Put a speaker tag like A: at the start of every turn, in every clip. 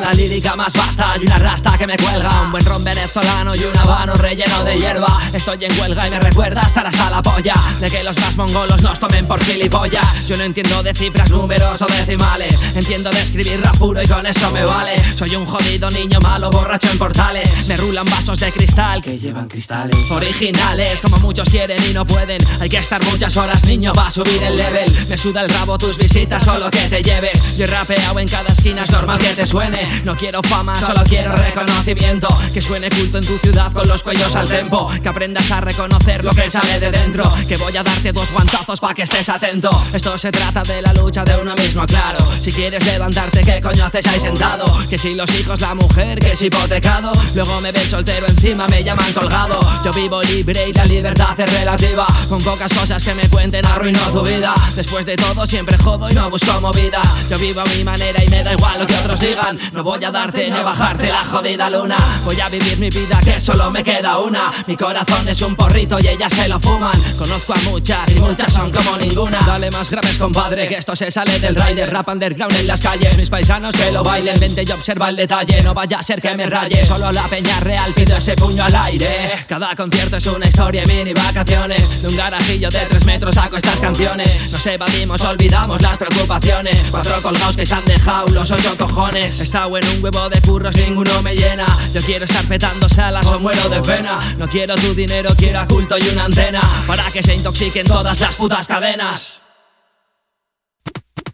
A: La lírica más vasta. Y una rasta que me cuelga Un buen ron venezolano y un habano relleno de hierba. Estoy en huelga y me recuerda estar hasta la polla. De que los más mongolos nos tomen por gilipollas. Yo no entiendo de cifras, números o decimales. Entiendo de escribir rap y con eso me vale. Soy un jodido niño malo, borracho en portales. Me rulan vasos de cristal que llevan cristales. Originales, como muchos quieren y no pueden. Hay que estar muchas horas, niño, va a subir el level. Me suda el rabo tus visitas, solo que te lleves. Yo he rapeado en cada esquina, es normal que te suene No quiero fama, solo quiero reconocimiento. Que suene culto en tu ciudad con los cuellos al tempo. Que aprendas a reconocer lo que sale de dentro. Que voy a darte dos guantazos pa' que estés atento. Esto se trata de la lucha de uno mismo, claro. Si quieres levantarte, ¿qué coño haces ahí sentado? Que si los hijos, la mujer, que es hipotecado. Luego me ven soltero encima, me llaman colgado. Yo vivo libre y la libertad es relativa. Con pocas cosas que me cuenten arruino tu vida. Después de todo siempre jodo y no busco movida. Yo vivo a mi manera y me da igual lo que otros digan No voy a darte ni a bajarte la jodida luna. Voy a vivir mi vida que solo me queda una. Mi corazón es un porrito y ellas se lo fuman. Conozco a muchas muchas son como ninguna. Dale más graves compadre que esto se sale del rider. Rap underground en las calles Mis paisanos que lo bailen. Vente y observa el detalle No vaya a ser que me raye. Solo la peña real pido ese puño al aire. Cada concierto es una historia y mini vacaciones. De un garajillo de tres metros saco estas canciones. Nos evadimos, olvidamos las preocupaciones. Cuatro colgados que se han dejado los ocho cojones. Estado en un huevo de curros, ninguno me llena. Yo quiero estar petando salas o muero de pena. No quiero tu dinero, quiero a culto y una antena. Para que se intoxiquen todas las putas cadenas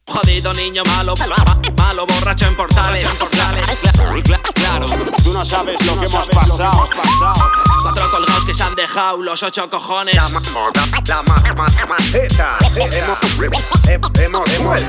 A: Jodido niño malo, malo borracho en portales, claro.
B: Tú no sabes lo que hemos pasado.
A: Cuatro colgados que se han dejado los ocho cojones.
B: La la ma- ma- maceta. Hemos, hemos,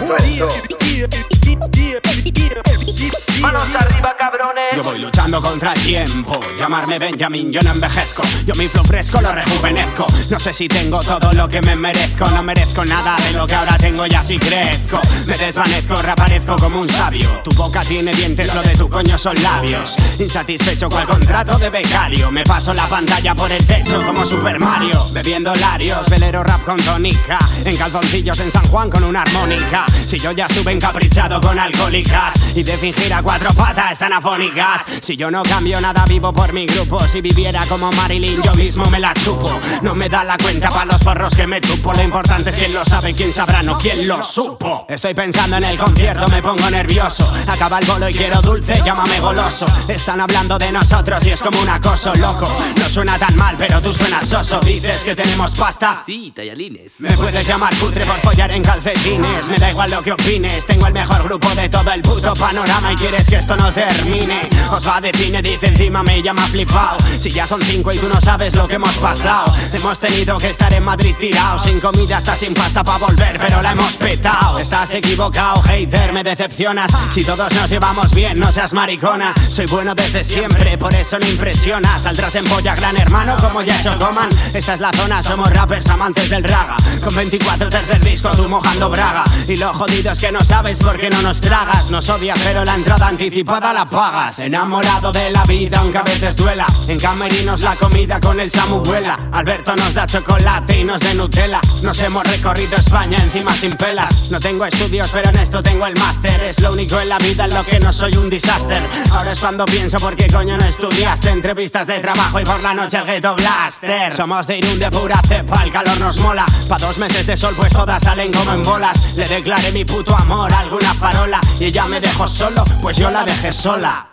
C: Yo voy luchando contra el tiempo. Llamarme Benjamin, yo no envejezco. Yo mi flow fresco lo rejuvenezco. No sé si tengo todo lo que me merezco. No merezco nada de lo que ahora tengo y así crezco. Me desvanezco, reaparezco como un sabio. Tu boca tiene dientes, lo de tu coño son labios. Insatisfecho cual contrato de becario. Me paso la pantalla por el techo como Super Mario. Bebiendo larios, velero rap con tonica. En calzoncillos en San Juan con una armónica. Si yo ya estuve encaprichado con alcohólicas y de fingir a cuatro patas están afónicas. Si yo no cambio nada, vivo por mi grupo. Si viviera como Marilyn, yo mismo me la chupo. No me da la cuenta para los porros que me tupo. Lo importante es quién lo sabe, quién sabrá, no quién lo supo. Estoy pensando en el concierto, me pongo nervioso. Acaba el bolo y quiero dulce, llámame goloso. Están hablando de nosotros y es como un acoso loco. No suena tan mal, pero tú suenas soso. Dices que tenemos pasta.
D: Sí, tallarines.
C: Me puedes llamar putre por follar en calcetines Me da igual lo que opines Tengo el mejor grupo de todo el puto panorama Y quieres que esto no termine Os va de cine, dice encima me llama flipao. Si ya son cinco y tú no sabes lo que hemos pasado Hemos tenido que estar en Madrid tirado Sin comida hasta sin pasta para volver Pero la hemos petado Estás equivocado, hater, me decepcionas. Si todos nos llevamos bien, no seas maricona. Soy bueno desde siempre, por eso no impresiona Saldrás en polla, gran hermano, como ya hecho coman. Esta es la zona, somos rappers amantes del raga. Con 24 tercer disco, tú mojando braga. Y lo jodido es que no sabes por qué no nos tragas. Nos odias pero la entrada anticipada la pagas Enamorado de la vida aunque a veces duela. En camerinos la comida con el Samu vuela. Alberto nos da chocolate y nos de Nutella. Nos hemos recorrido España encima sin pelas. No tengo estudios pero en esto tengo el máster. Es lo único en la vida en lo que no soy un disaster. Ahora es cuando pienso por qué coño no estudiaste. Entrevistas de trabajo y por la noche el ghetto blaster. Somos de Irún de pura cepa, el calor nos mola. Pa' dos meses de sol pues todas salen como en bolas. Le declaré mi puto amor a alguna farola Y ella me dejó solo, pues yo la dejé sola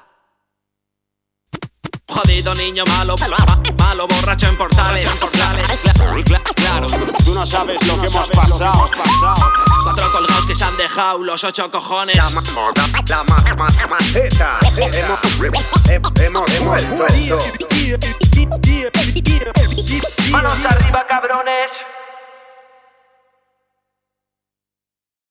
A: Jodido niño malo, malo borracho en portales, claro.
B: Tú no sabes lo que hemos pasado.
A: Cuatro colgados que se han dejado los ocho cojones.
B: La ma- la ma- ma- maceta. Hemos, hemos, hemos vuelto.
A: Manos arriba, cabrones.